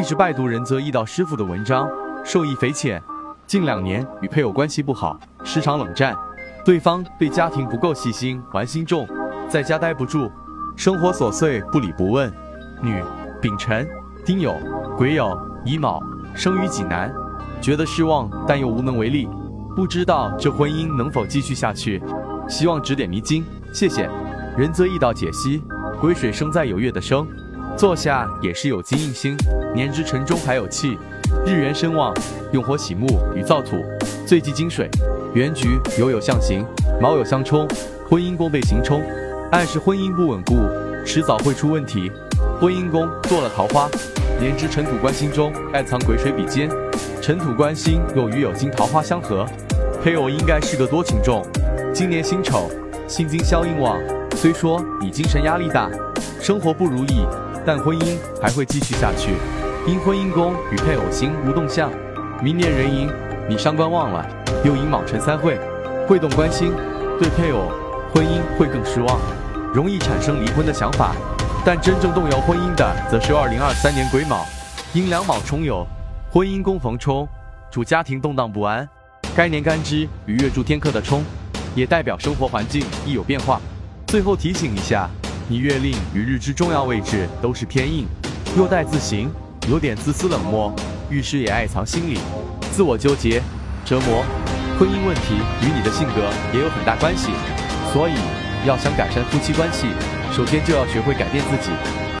一直拜读仁泽义道师傅的文章，受益匪浅。近两年与配偶关系不好，时常冷战，对方对家庭不够细心，玩心重，在家待不住，生活琐碎不理不问。女，丙辰、丁酉、癸酉、乙卯，生于济南，觉得失望，但又无能为力，不知道这婚姻能否继续下去，希望指点迷津，谢谢。仁泽义道解析：癸水生在有月的生，坐下也是有金印星，年之辰中还有气，日元身旺，用火喜木与燥土，最忌金水。原局酉有相刑，卯有相冲，婚姻宫被刑冲，暗示婚姻不稳固，迟早会出问题。婚姻宫做了桃花，年之辰土官星中暗藏癸水比肩，辰土官星又与有金桃花相合，配偶应该是个多情重。今年辛丑，辛金相应旺。虽说你精神压力大，生活不如意，但婚姻还会继续下去。因婚姻宫与配偶星无动向，明年壬寅你伤官旺了，又因卯辰三会，会动官星，对配偶婚姻会更失望，容易产生离婚的想法。但真正动摇婚姻的，则是二零二三年癸卯，因两卯冲酉，婚姻宫逢冲，主家庭动荡不安。该年干支与月柱天克的冲，也代表生活环境亦有变化。最后提醒一下，你月令与日之重要位置都是偏硬，又带自刑，有点自私冷漠，遇事也爱藏心理，自我纠结、折磨。婚姻问题与你的性格也有很大关系，所以要想改善夫妻关系，首先就要学会改变自己。